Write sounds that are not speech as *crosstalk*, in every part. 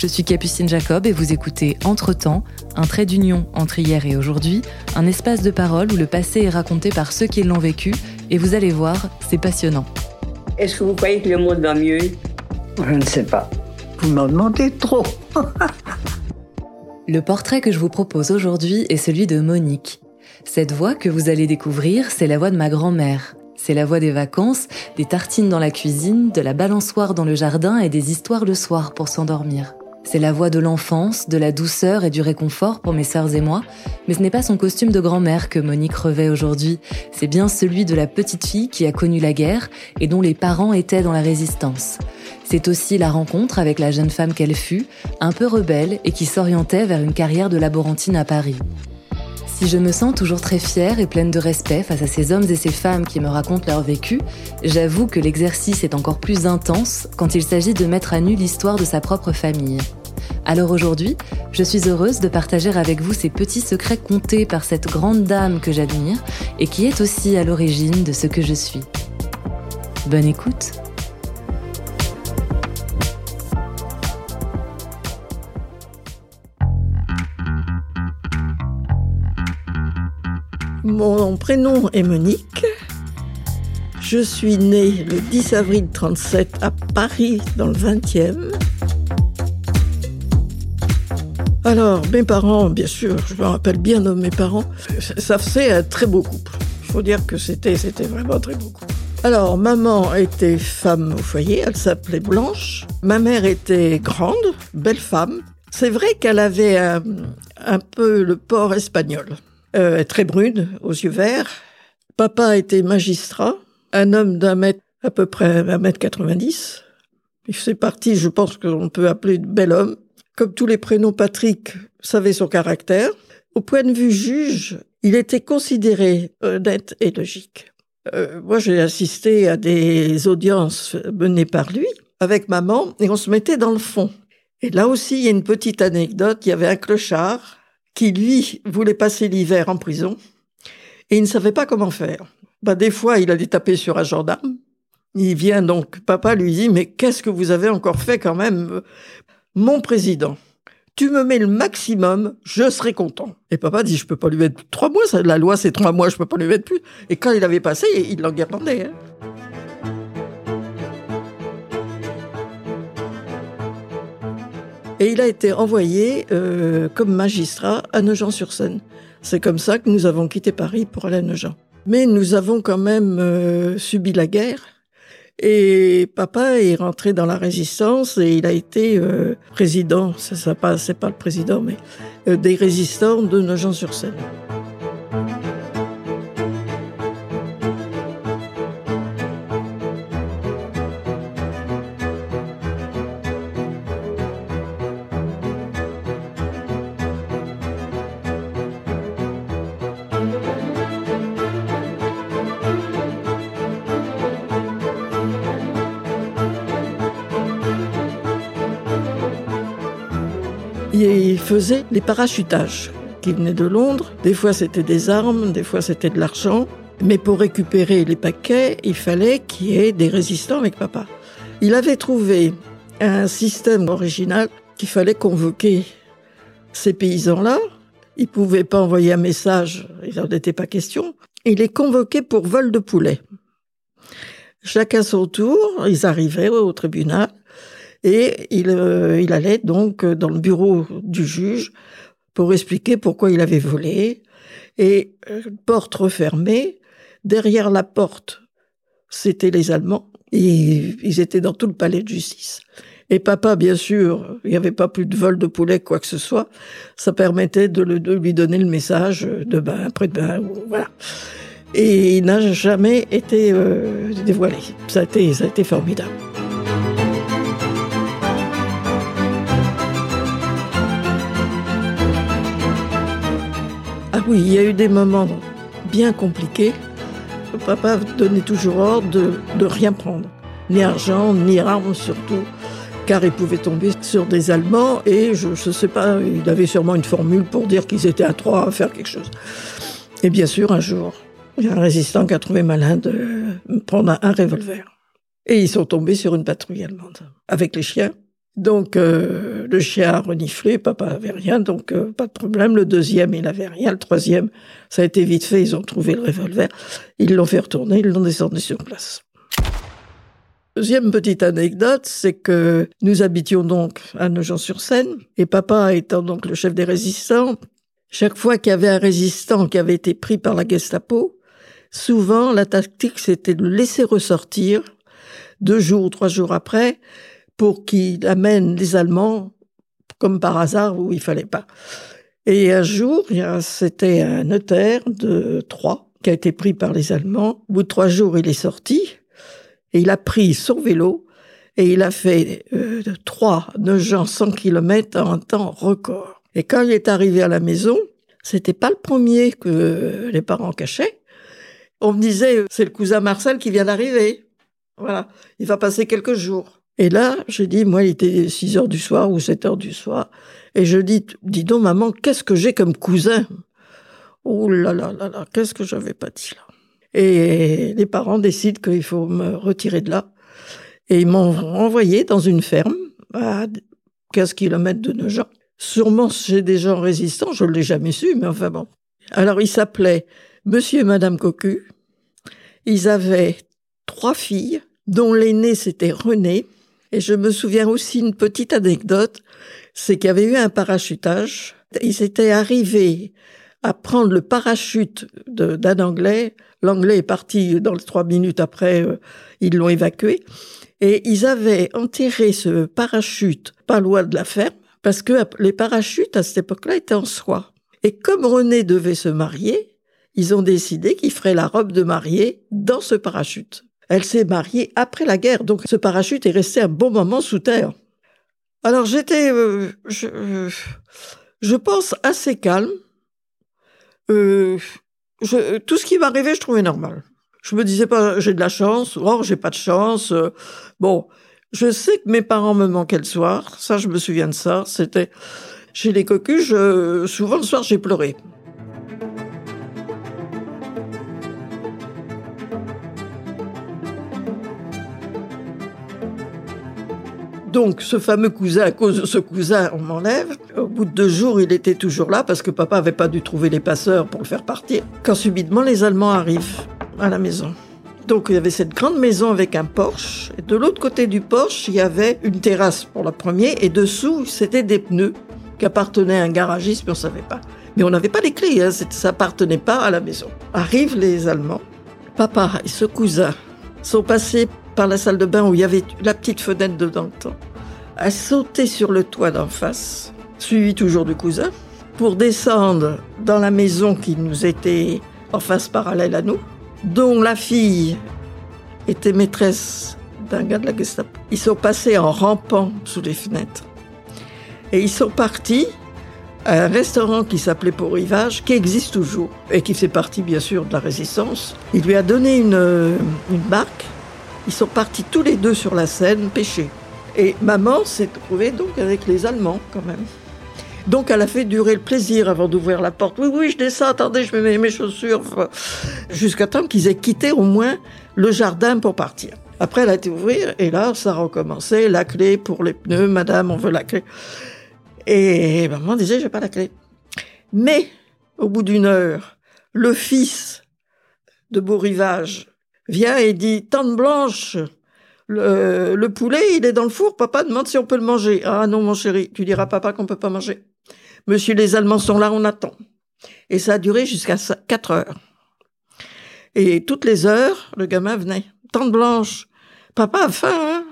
Je suis Capucine Jacob et vous écoutez Entre-temps, un trait d'union entre hier et aujourd'hui, un espace de parole où le passé est raconté par ceux qui l'ont vécu, et vous allez voir, c'est passionnant. Est-ce que vous croyez que le monde va mieux? Je ne sais pas. Vous m'en demandez trop. Le portrait que je vous propose aujourd'hui est celui de Monique. Cette voix que vous allez découvrir, c'est la voix de ma grand-mère. C'est la voix des vacances, des tartines dans la cuisine, de la balançoire dans le jardin et des histoires le soir pour s'endormir. C'est la voix de l'enfance, de la douceur et du réconfort pour mes sœurs et moi, mais ce n'est pas son costume de grand-mère que Monique revêt aujourd'hui, c'est bien celui de la petite fille qui a connu la guerre et dont les parents étaient dans la résistance. C'est aussi la rencontre avec la jeune femme qu'elle fut, un peu rebelle et qui s'orientait vers une carrière de laborantine à Paris. Si je me sens toujours très fière et pleine de respect face à ces hommes et ces femmes qui me racontent leur vécu, j'avoue que l'exercice est encore plus intense quand il s'agit de mettre à nu l'histoire de sa propre famille. Alors aujourd'hui, je suis heureuse de partager avec vous ces petits secrets contés par cette grande dame que j'admire et qui est aussi à l'origine de ce que je suis. Bonne écoute Mon prénom est Monique. Je suis née le 10 avril 37 à Paris, dans le 20e. Alors, mes parents, bien sûr, je me rappelle bien de mes parents, ça faisait un très beau couple. Il faut dire que c'était, c'était vraiment très beau couple. Alors, maman était femme au foyer, elle s'appelait Blanche. Ma mère était grande, belle femme. C'est vrai qu'elle avait un, un peu le port espagnol. Euh, très brune, aux yeux verts. Papa était magistrat, un homme d'un mètre, à peu près un mètre 90. Il faisait partie, je pense qu'on peut appeler de bel homme. Comme tous les prénoms Patrick savait son caractère. Au point de vue juge, il était considéré honnête et logique. Euh, moi, j'ai assisté à des audiences menées par lui avec maman et on se mettait dans le fond. Et là aussi, il y a une petite anecdote. Il y avait un clochard qui, lui, voulait passer l'hiver en prison et il ne savait pas comment faire. Bah, des fois, il allait taper sur un gendarme. Il vient donc, papa lui dit, mais qu'est-ce que vous avez encore fait quand même Mon président, tu me mets le maximum, je serai content. Et papa dit, je peux pas lui mettre trois mois, la loi c'est trois mois, je peux pas lui mettre plus. Et quand il avait passé, il l'engardait. Hein. Et il a été envoyé euh, comme magistrat à Nogent-sur-Seine. C'est comme ça que nous avons quitté Paris pour aller à Nogent. Mais nous avons quand même euh, subi la guerre. Et papa est rentré dans la résistance et il a été euh, président, c'est pas, pas le président, mais euh, des résistants de Nogent-sur-Seine. Les parachutages qui venaient de Londres. Des fois, c'était des armes, des fois, c'était de l'argent. Mais pour récupérer les paquets, il fallait qu'il y ait des résistants avec papa. Il avait trouvé un système original qu'il fallait convoquer ces paysans-là. Ils pouvaient pas envoyer un message, il n'en était pas question. Il les convoquait pour vol de poulet. Chacun son tour, ils arrivaient au tribunal. Et il, euh, il allait donc dans le bureau du juge pour expliquer pourquoi il avait volé. Et euh, porte refermée, derrière la porte, c'était les Allemands. Et ils étaient dans tout le palais de justice. Et papa, bien sûr, il n'y avait pas plus de vol de poulet, quoi que ce soit. Ça permettait de, lui donner le message de bain, après de bain, voilà. Et il n'a jamais été euh, dévoilé. Ça a été, ça a été formidable. Oui, il y a eu des moments bien compliqué. Papa donnait toujours ordre de, de rien prendre, ni argent, ni armes surtout, car il pouvait tomber sur des Allemands et je ne sais pas, il avait sûrement une formule pour dire qu'ils étaient à trois à faire quelque chose. Et bien sûr, un jour, il y a un résistant qui a trouvé malin de prendre un revolver. Et ils sont tombés sur une patrouille allemande avec les chiens. Donc euh, le chien a reniflé, papa avait rien, donc euh, pas de problème. Le deuxième, il n'avait rien. Le troisième, ça a été vite fait, ils ont trouvé le revolver. Ils l'ont fait retourner, ils l'ont descendu sur place. Deuxième petite anecdote, c'est que nous habitions donc à Nogent-sur-Seine, et papa étant donc le chef des résistants, chaque fois qu'il y avait un résistant qui avait été pris par la Gestapo, souvent la tactique c'était de le laisser ressortir deux jours ou trois jours après pour qu'il amène les Allemands comme par hasard où il fallait pas. Et un jour, c'était un notaire de Troyes qui a été pris par les Allemands. Au bout de trois jours, il est sorti et il a pris son vélo et il a fait euh, trois, neuf gens, 100 kilomètres en temps record. Et quand il est arrivé à la maison, c'était pas le premier que les parents cachaient. On me disait, c'est le cousin Marcel qui vient d'arriver. Voilà, il va passer quelques jours. Et là, j'ai dit, moi, il était 6 heures du soir ou 7 heures du soir. Et je dis, dis donc, maman, qu'est-ce que j'ai comme cousin? Oh là là là là, qu'est-ce que j'avais pas dit là? Et les parents décident qu'il faut me retirer de là. Et ils m'ont envoyé dans une ferme à 15 kilomètres de Nogent. Sûrement, j'ai des gens résistants, je ne l'ai jamais su, mais enfin bon. Alors, ils s'appelaient Monsieur et Madame Cocu. Ils avaient trois filles, dont l'aînée c'était Renée, et je me souviens aussi une petite anecdote, c'est qu'il y avait eu un parachutage. Ils étaient arrivés à prendre le parachute d'un Anglais. L'Anglais est parti dans les trois minutes après, euh, ils l'ont évacué. Et ils avaient enterré ce parachute pas loin de la ferme, parce que les parachutes à cette époque-là étaient en soie. Et comme René devait se marier, ils ont décidé qu'il ferait la robe de mariée dans ce parachute. Elle s'est mariée après la guerre, donc ce parachute est resté un bon moment sous terre. Alors j'étais, euh, je, euh, je, pense, assez calme. Euh, je, tout ce qui m'arrivait, je trouvais normal. Je me disais pas, j'ai de la chance, oh, j'ai pas de chance. Bon, je sais que mes parents me manquaient le soir, ça, je me souviens de ça. C'était chez les cocus, souvent le soir, j'ai pleuré. Donc, ce fameux cousin, à cause de ce cousin, on m'enlève. Au bout de deux jours, il était toujours là parce que papa avait pas dû trouver les passeurs pour le faire partir. Quand subitement, les Allemands arrivent à la maison. Donc, il y avait cette grande maison avec un porche. Et de l'autre côté du porche, il y avait une terrasse pour la première. Et dessous, c'était des pneus qui appartenaient à un garagiste, mais on savait pas. Mais on n'avait pas les clés, hein, ça appartenait pas à la maison. Arrivent les Allemands. Papa et ce cousin sont passés par la salle de bain où il y avait la petite fenêtre dedans, a sauté sur le toit d'en face, suivi toujours du cousin, pour descendre dans la maison qui nous était en face parallèle à nous, dont la fille était maîtresse d'un gars de la Gestapo. Ils sont passés en rampant sous les fenêtres. Et ils sont partis à un restaurant qui s'appelait Pour Rivage, qui existe toujours et qui fait partie bien sûr de la résistance. Il lui a donné une, une barque ils sont partis tous les deux sur la Seine pêcher. Et maman s'est trouvée donc avec les Allemands quand même. Donc elle a fait durer le plaisir avant d'ouvrir la porte. Oui, oui, je descends, attendez, je mets mes chaussures. Jusqu'à temps qu'ils aient quitté au moins le jardin pour partir. Après, elle a été ouvrir et là, ça a recommencé. La clé pour les pneus, madame, on veut la clé. Et maman disait, j'ai pas la clé. Mais, au bout d'une heure, le fils de Beau Rivage vient et dit Tante Blanche, le, poulet, il est dans le four, papa demande si on peut le manger. Ah non, mon chéri, tu diras papa qu'on peut pas manger. Monsieur, les Allemands sont là, on attend. Et ça a duré jusqu'à 4 heures. Et toutes les heures, le gamin venait. Tante Blanche, papa a faim, hein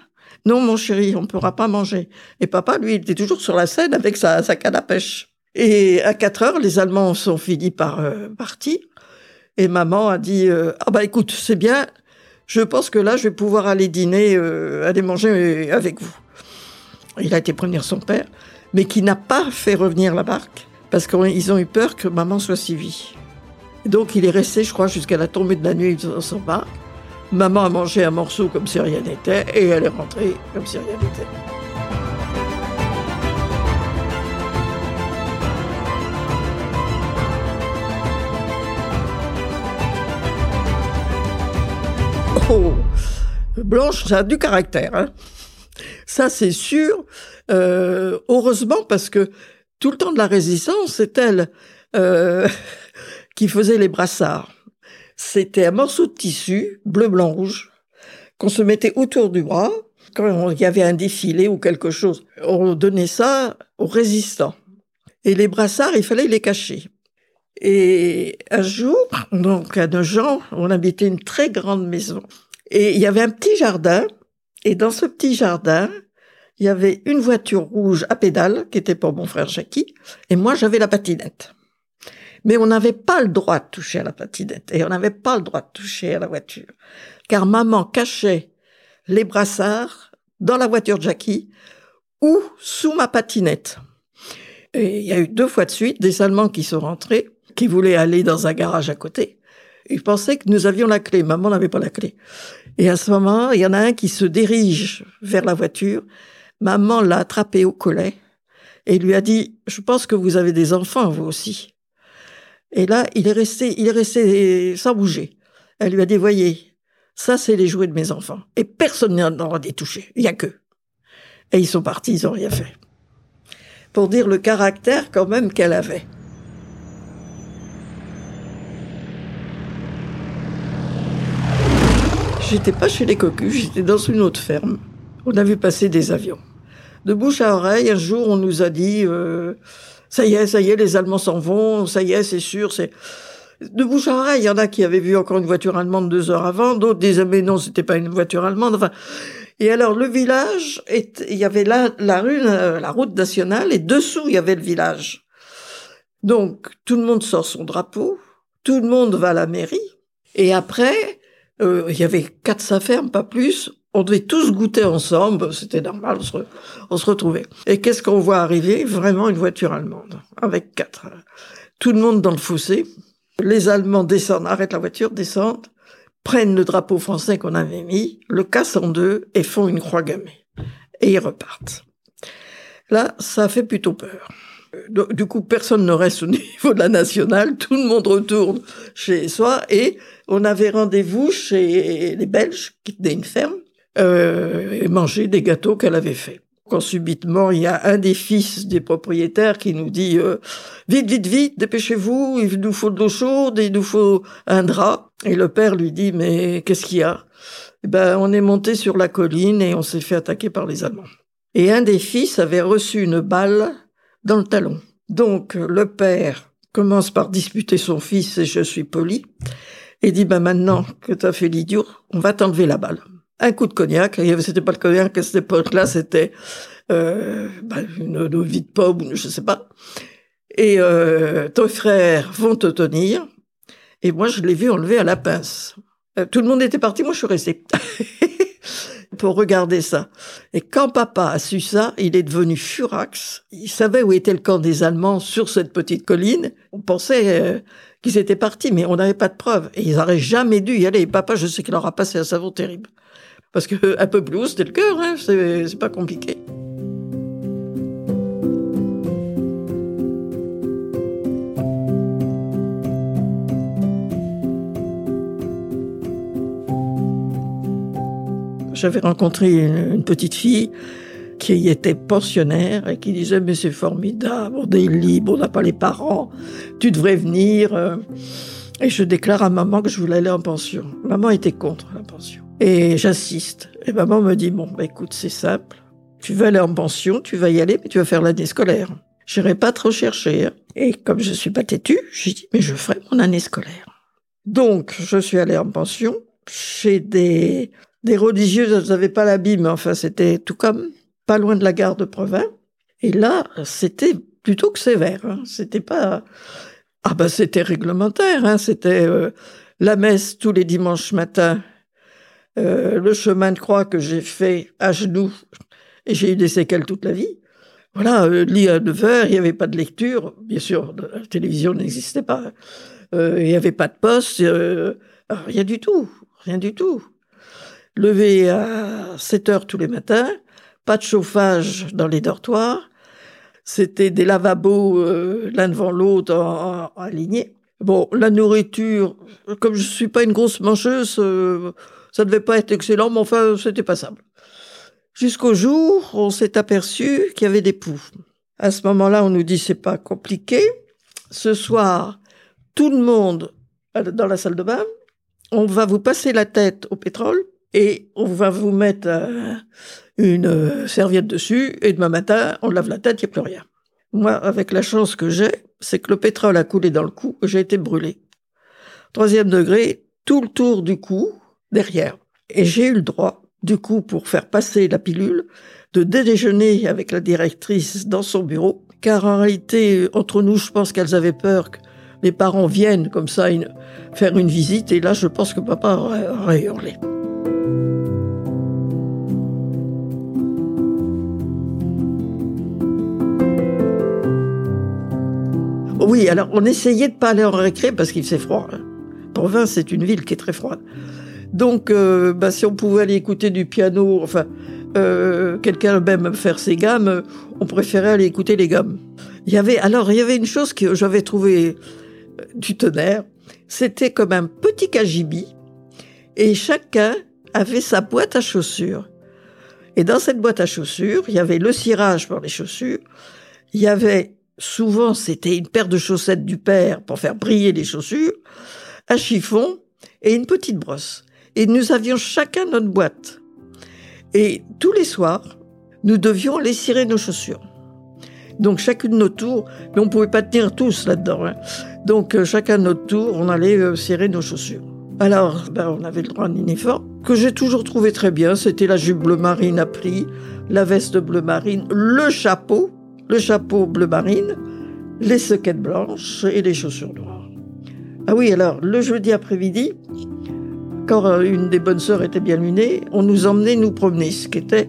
Non, mon chéri, on ne pourra pas manger. Et papa, lui, il était toujours sur la scène avec sa, sa canne à pêche. Et à 4 heures, les Allemands sont finis par euh, partir. Et maman a dit euh, ah bah écoute c'est bien, je pense que là je vais pouvoir aller dîner, euh, aller manger avec vous. Il a été prévenir son père, mais qui n'a pas fait revenir la barque parce qu'ils ont eu peur que maman soit suivie. Donc il est resté, je crois, jusqu'à la tombée de la nuit dans son bar. Maman a mangé un morceau comme si rien n'était et elle est rentrée comme si rien n'était. Blanche, ça a du caractère. Hein. Ça, c'est sûr. Euh, heureusement, parce que tout le temps de la résistance, c'est elle euh, *laughs* qui faisait les brassards. C'était un morceau de tissu, bleu, blanc, rouge, qu'on se mettait autour du bras quand il y avait un défilé ou quelque chose. On donnait ça aux résistants. Et les brassards, il fallait les cacher. Et un jour, donc à Nogent, on habitait une très grande maison. Et il y avait un petit jardin. Et dans ce petit jardin, il y avait une voiture rouge à pédale qui était pour mon frère Jackie. Et moi, j'avais la patinette. Mais on n'avait pas le droit de toucher à la patinette. Et on n'avait pas le droit de toucher à la voiture. Car maman cachait les brassards dans la voiture de Jackie ou sous ma patinette. Et il y a eu deux fois de suite des Allemands qui sont rentrés, qui voulaient aller dans un garage à côté. Ils pensaient que nous avions la clé. Maman n'avait pas la clé. Et à ce moment, il y en a un qui se dirige vers la voiture. Maman l'a attrapé au collet et lui a dit, je pense que vous avez des enfants, vous aussi. Et là, il est resté, il est resté sans bouger. Elle lui a dit, voyez, ça, c'est les jouets de mes enfants. Et personne n'en aura des touchés. Il y a que. Et ils sont partis, ils ont rien fait. Pour dire le caractère quand même qu'elle avait. J'étais pas chez les cocus, j'étais dans une autre ferme. On a vu passer des avions. De bouche à oreille, un jour, on nous a dit euh, ça y est, ça y est, les Allemands s'en vont, ça y est, c'est sûr, c'est de bouche à oreille. Il y en a qui avaient vu encore une voiture allemande deux heures avant, d'autres disaient mais non, c'était pas une voiture allemande. Enfin, et alors le village, il y avait la rue, la route nationale, et dessous il y avait le village. Donc tout le monde sort son drapeau, tout le monde va à la mairie, et après euh, il y avait quatre sa ferme, pas plus. On devait tous goûter ensemble, c'était normal, on se, retrouvait. Et qu'est-ce qu'on voit arriver? Vraiment une voiture allemande, avec quatre. Tout le monde dans le fossé. Les Allemands descendent, arrêtent la voiture, descendent, prennent le drapeau français qu'on avait mis, le cassent en deux et font une croix gammée. Et ils repartent. Là, ça fait plutôt peur. Du coup, personne ne reste au *laughs* niveau de la nationale, tout le monde retourne chez soi et on avait rendez-vous chez les Belges qui tenaient une ferme euh, et manger des gâteaux qu'elle avait faits. Quand subitement il y a un des fils des propriétaires qui nous dit euh, vite vite vite dépêchez-vous il nous faut de l'eau chaude il nous faut un drap et le père lui dit mais qu'est-ce qu'il y a? Eh ben on est monté sur la colline et on s'est fait attaquer par les Allemands. Et un des fils avait reçu une balle dans le talon. Donc le père commence par disputer son fils, et je suis poli, et dit, bah maintenant que tu as fait l'idiot, on va t'enlever la balle. Un coup de cognac, et c'était pas le cognac à cette époque-là, c'était euh, bah, une eau de pomme, ou je sais pas. Et euh, tes frères vont te tenir, et moi je l'ai vu enlever à la pince. Euh, tout le monde était parti, moi je suis resté. *laughs* pour regarder ça. Et quand papa a su ça, il est devenu furax. Il savait où était le camp des Allemands sur cette petite colline. On pensait euh, qu'ils étaient partis, mais on n'avait pas de preuves. Et ils n'auraient jamais dû y aller. Et papa, je sais qu'il leur a passé un savon terrible. Parce que un peu plus c'était le cœur, hein. c'est pas compliqué. J'avais rencontré une, petite fille qui était pensionnaire et qui disait mais c'est formidable, on est libre, on n'a pas les parents, tu devrais venir. Euh. Et je déclare à maman que je voulais aller en pension. Maman était contre la pension. Et j'insiste. Et maman me dit, bon, bah, écoute, c'est simple. Tu veux aller en pension, tu vas y aller, mais tu vas faire l'année scolaire. J'irai pas trop chercher. Hein. Et comme je suis pas têtue, j'ai dit, mais je ferai mon année scolaire. Donc, je suis allée en pension chez des des religieuses, elles n'avaient pas mais enfin, c'était tout comme, pas loin de la gare de Provins. Et là, c'était plutôt que sévère. Hein. C'était pas... Ah ben, c'était réglementaire. Hein. C'était euh, la messe tous les dimanches matins, euh, le chemin de croix que j'ai fait à genoux, et j'ai eu des séquelles toute la vie. Voilà, euh, lit à 9 heures, il n'y avait pas de lecture. Bien sûr, la télévision n'existait pas. Il n'y avait pas de poste, rien du tout, rien du tout. Levé à 7 heures tous les matins, pas de chauffage dans les dortoirs, c'était des lavabos euh, l'un devant l'autre en, alignés. Bon, la nourriture, comme je suis pas une grosse mangeuse, ça devait pas être excellent, mais enfin, c'était passable. Jusqu'au jour, on s'est aperçu qu'il y avait des poux. À ce moment-là, on nous dit c'est pas compliqué. Ce soir, tout le monde dans la salle de bain, on va vous passer la tête au pétrole et on va vous mettre euh, une euh, serviette dessus et demain matin, on lave la tête, il n'y a plus rien. Moi, avec la chance que j'ai, c'est que le pétrole a coulé dans le cou, j'ai été brûlé. Troisième degré, tout le tour du cou, derrière. Et j'ai eu le droit, du coup, pour faire passer la pilule, de déjeuner avec la directrice dans son bureau, car en réalité, entre nous, je pense qu'elles avaient peur que les parents viennent comme ça faire une visite, et là, je pense que papa aurait, hurlé. Oui, alors on essayait de pas aller en récré parce qu'il faisait froid. Hein. Province, c'est une ville qui est très froide. Donc, euh, bah, si on pouvait aller écouter du piano, enfin, euh, quelqu'un même faire ses gammes, on préférait aller écouter les gammes. Il y avait alors il y avait une chose que j'avais trouvé euh, du tonnerre, c'était comme un petit cagibi et chacun avait sa boîte à chaussures. Et dans cette boîte à chaussures, il y avait le cirage pour les chaussures, il y avait souvent c'était une paire de chaussettes du père pour faire briller les chaussures, un chiffon et une petite brosse. Et nous avions chacun notre boîte. Et tous les soirs, nous devions cirer nos chaussures. Donc chacune de nos tours, mais on pouvait pas tenir tous là-dedans. Hein. Donc euh, chacun de notre tour, on allait euh, cirer nos chaussures. Alors, ben, on avait le droit à un uniforme que j'ai toujours trouvé très bien. C'était la jupe bleu marine à pli, la veste bleu marine, le chapeau, le chapeau bleu marine, les soquettes blanches et les chaussures noires. Ah oui, alors le jeudi après-midi, quand euh, une des bonnes sœurs était bien lunée, on nous emmenait nous promener, ce qui était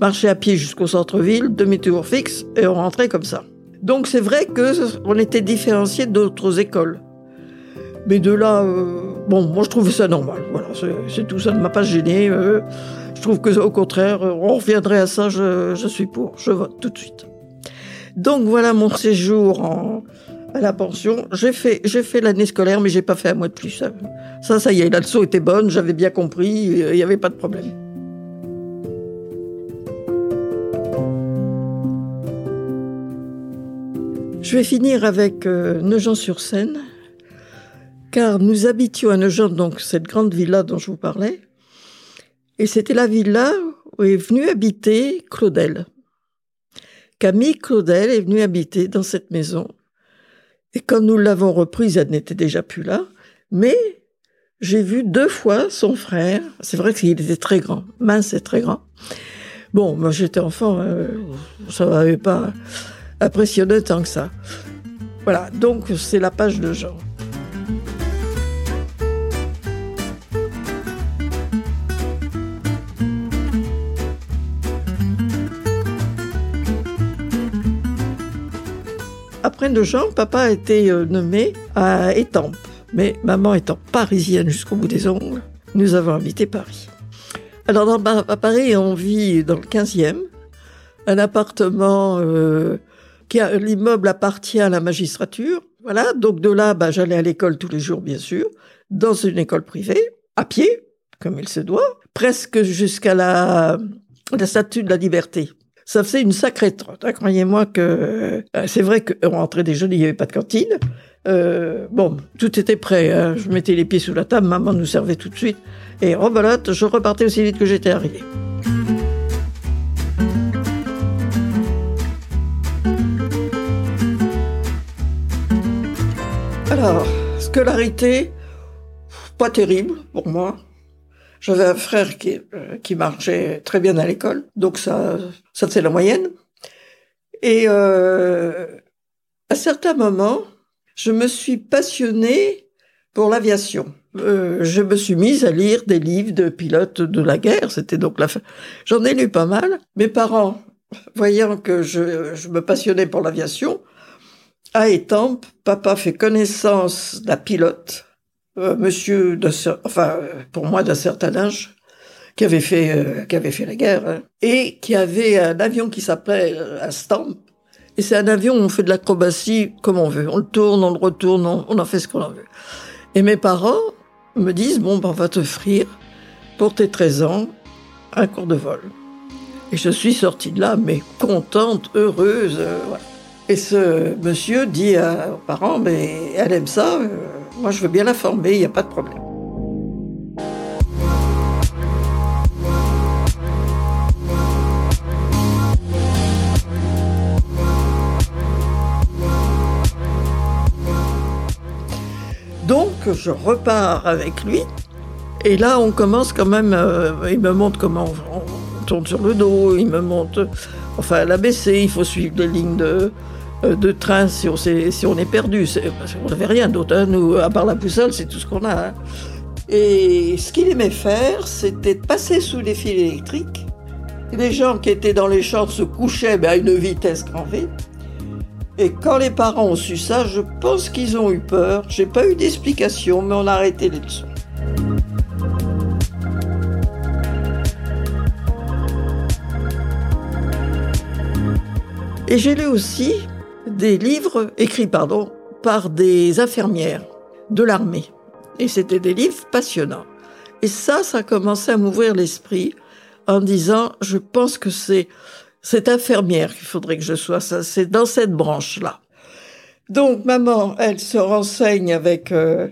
marcher à pied jusqu'au centre-ville, demi-tour fixe, et on rentrait comme ça. Donc c'est vrai que on était différenciés d'autres écoles. Mais de là, euh, bon, moi je trouvais ça normal. Voilà, c'est tout, ça ne m'a pas gêné. Euh, je trouve que au contraire, on reviendrait à ça, je suis pour, je vote tout de suite. Donc voilà mon séjour à la pension. J'ai fait, l'année scolaire, mais j'ai pas fait un mois de plus. Ça, ça y est, la leçon était bonne, j'avais bien compris, il n'y avait pas de problème. Je vais finir avec euh, Nogent-sur-Seine, car nous habitions à Nogent, donc cette grande villa dont je vous parlais, et c'était la villa où est venue habiter Claudel. Camille Claudel est venue habiter dans cette maison et quand nous l'avons reprise, elle n'était déjà plus là. Mais j'ai vu deux fois son frère. C'est vrai qu'il était très grand, mince et très grand. Bon, moi j'étais enfant, euh, ça m'avait pas impressionné tant que ça. Voilà, donc c'est la page de Jean. Après Jean, papa a été euh, nommé à Étampes. Mais maman étant parisienne jusqu'au bout des ongles, nous avons habité Paris. Alors dans, à Paris, on vit dans le 15e, un appartement euh, qui a l'immeuble appartient à la magistrature. Voilà, donc de là, bah, j'allais à l'école tous les jours, bien sûr, dans une école privée, à pied, comme il se doit, presque jusqu'à la, la statue de la liberté ça faisait une sacrée trotte. Hein, croyez-moi que euh, c'est vrai qu'on rentrait des jeunes, il n'y avait pas de cantine. Euh, bon, tout était prêt. Hein. Je mettais les pieds sous la table, maman nous servait tout de suite. Et rebelote, je repartais aussi vite que j'étais arrivé. Alors, scolarité, pas terrible pour moi. J'avais un frère qui, euh, qui marchait très bien à l'école, donc ça, ça c'est la moyenne. Et euh, à certains moments, je me suis passionnée pour l'aviation. Euh, je me suis mise à lire des livres de pilotes de la guerre. C'était donc la fin. J'en ai lu pas mal. Mes parents, voyant que je, je me passionnais pour l'aviation, à Étampes, papa fait connaissance d'un pilote, euh, monsieur, enfin, euh, pour moi d'un certain âge, qui avait fait, euh, qui avait fait la guerre, hein, et qui avait un avion qui s'appelait un Stamp. Et c'est un avion où on fait de l'acrobatie comme on veut. On le tourne, on le retourne, on, en fait ce qu'on en veut. Et mes parents me disent, bon, ben, on va t'offrir, pour tes 13 ans, un cours de vol. Et je suis sortie de là, mais contente, heureuse. voilà. Et ce monsieur dit aux parents, mais elle aime ça, euh, moi je veux bien la former, il n'y a pas de problème. Donc je repars avec lui, et là on commence quand même, euh, il me montre comment on, tourne sur le dos, il me montre, enfin l'ABC, il faut suivre les lignes de, de train si on, si on est perdu. parce qu'on n'avait rien d'autre. Hein. Nous, à part la boussole, c'est tout ce qu'on a. Hein. Et ce qu'il aimait faire, c'était de passer sous les fils électriques. Les gens qui étaient dans les champs se couchaient à une vitesse grand V. Et quand les parents ont su ça, je pense qu'ils ont eu peur. J'ai pas eu d'explication, mais on a arrêté les leçons. Et j'ai lu aussi des livres écrits pardon, par des infirmières de l'armée. Et c'était des livres passionnants. Et ça, ça a commencé à m'ouvrir l'esprit en disant, je pense que c'est cette infirmière qu'il faudrait que je sois, ça, c'est dans cette branche-là. Donc maman, elle se renseigne avec euh,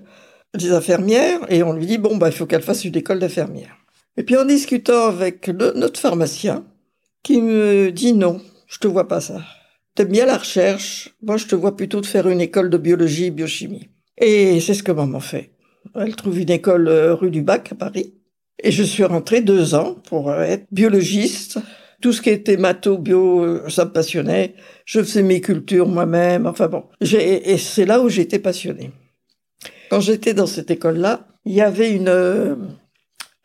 des infirmières et on lui dit bon bah il faut qu'elle fasse une école d'infirmière. Et puis en discutant avec notre pharmacien, qui me dit non, je te vois pas ça. T'aimes bien la recherche? Moi, je te vois plutôt de faire une école de biologie, biochimie. Et c'est ce que maman fait. Elle trouve une école euh, rue du Bac à Paris. Et je suis rentrée deux ans pour euh, être biologiste. Tout ce qui était maths, bio, euh, ça me passionnait. Je faisais mes cultures moi-même. Enfin bon. Et c'est là où j'étais passionnée. Quand j'étais dans cette école-là, il y avait une,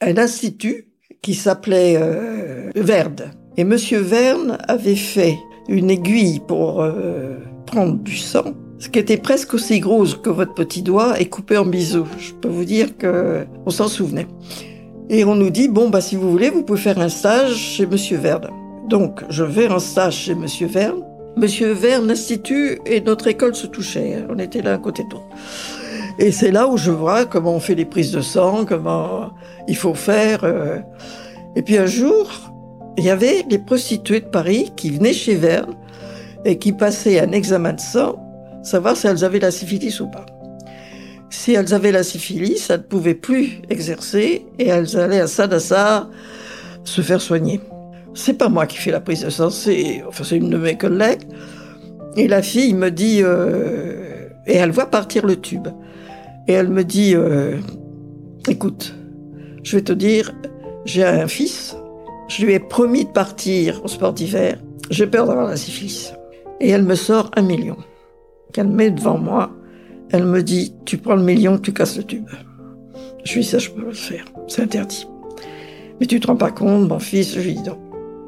un institut qui s'appelait Verde. Et Monsieur Verne avait fait une aiguille pour euh, prendre du sang, ce qui était presque aussi grosse que votre petit doigt et coupé en biseau. Je peux vous dire que on s'en souvenait. Et on nous dit bon bah si vous voulez, vous pouvez faire un stage chez Monsieur Verne. Donc je vais en stage chez Monsieur Verne. Monsieur Verne, l'Institut et notre école se touchaient. On était l'un côté de. Et c'est là où je vois comment on fait les prises de sang, comment il faut faire. Euh. Et puis un jour, il y avait les prostituées de Paris qui venaient chez Verne et qui passaient un examen de sang, savoir si elles avaient la syphilis ou pas. Si elles avaient la syphilis, elles ne pouvaient plus exercer et elles allaient à Sadassar se faire soigner. C'est pas moi qui fais la prise de sang, c'est une de mes collègues. Et la fille me dit, euh, et elle voit partir le tube. Et elle me dit, euh, écoute, je vais te dire, j'ai un fils, je lui ai promis de partir au sport d'hiver. J'ai peur d'avoir la syphilis. Et elle me sort un million qu'elle met devant moi. Elle me dit, tu prends le million, tu casses le tube. Je lui dis, ça, je peux le faire. C'est interdit. Mais tu te rends pas compte, mon fils? Je lui dis non.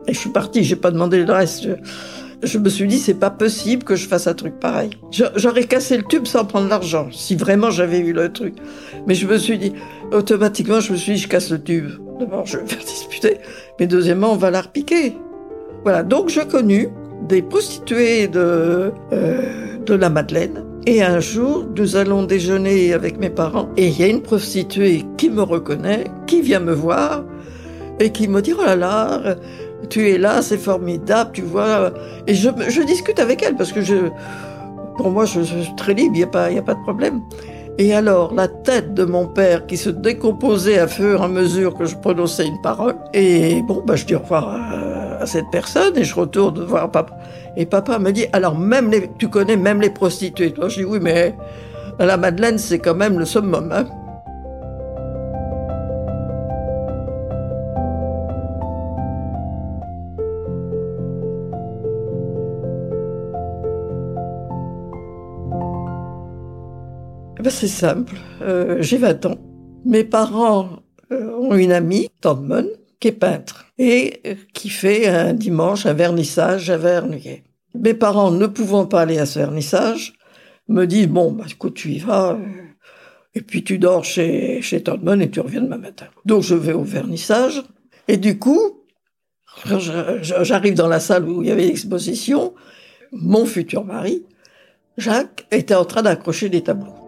Et je suis partie, j'ai pas demandé le reste. Je, me suis dit, c'est pas possible que je fasse un truc pareil. J'aurais cassé le tube sans prendre l'argent, si vraiment j'avais vu le truc. Mais je me suis dit, automatiquement, je me suis dit, je casse le tube. D'abord, je vais me faire disputer, mais deuxièmement, on va la repiquer. Voilà, donc j'ai connu des prostituées de, euh, de la Madeleine. Et un jour, nous allons déjeuner avec mes parents, et il y a une prostituée qui me reconnaît, qui vient me voir, et qui me dit, oh là là, tu es là, c'est formidable, tu vois. Et je, discute avec elle, parce que je, pour moi, je, suis très libre, il n'y a, pas, y a pas de problème. Et alors, la tête de mon père qui se décomposait à fur et à mesure que je prononçais une parole. Et bon, bah, je dis au revoir à, cette personne et je retourne voir papa. Et papa me dit, alors même les, tu connais même les prostituées? Toi, je dis oui, mais la Madeleine, c'est quand même le summum, hein. Ben C'est simple. Euh, J'ai 20 ans. Mes parents euh, ont une amie, Tante Mon, qui est peintre et euh, qui fait un dimanche un vernissage à Vernouillet. Mes parents ne pouvant pas aller à ce vernissage, me dit bon, bah, écoute, tu y vas. Et puis tu dors chez, chez et tu reviens demain matin. Donc je vais au vernissage. Et du coup, j'arrive dans la salle où il y avait l'exposition. Mon futur mari, Jacques, était en train d'accrocher des tableaux.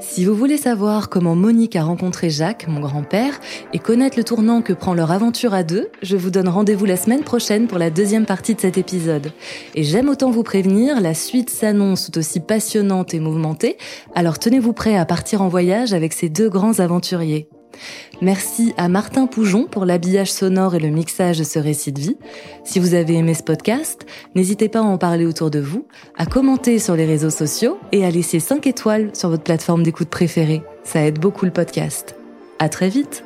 Si vous voulez savoir comment Monique a rencontré Jacques, mon grand-père, et connaître le tournant que prend leur aventure à deux, je vous donne rendez-vous la semaine prochaine pour la deuxième partie de cet épisode. Et j'aime autant vous prévenir, la suite s'annonce tout aussi passionnante et mouvementée, alors tenez-vous prêt à partir en voyage avec ces deux grands aventuriers. Merci à Martin Poujon pour l'habillage sonore et le mixage de ce récit de vie. Si vous avez aimé ce podcast, n'hésitez pas à en parler autour de vous, à commenter sur les réseaux sociaux et à laisser 5 étoiles sur votre plateforme d'écoute préférée. Ça aide beaucoup le podcast. À très vite!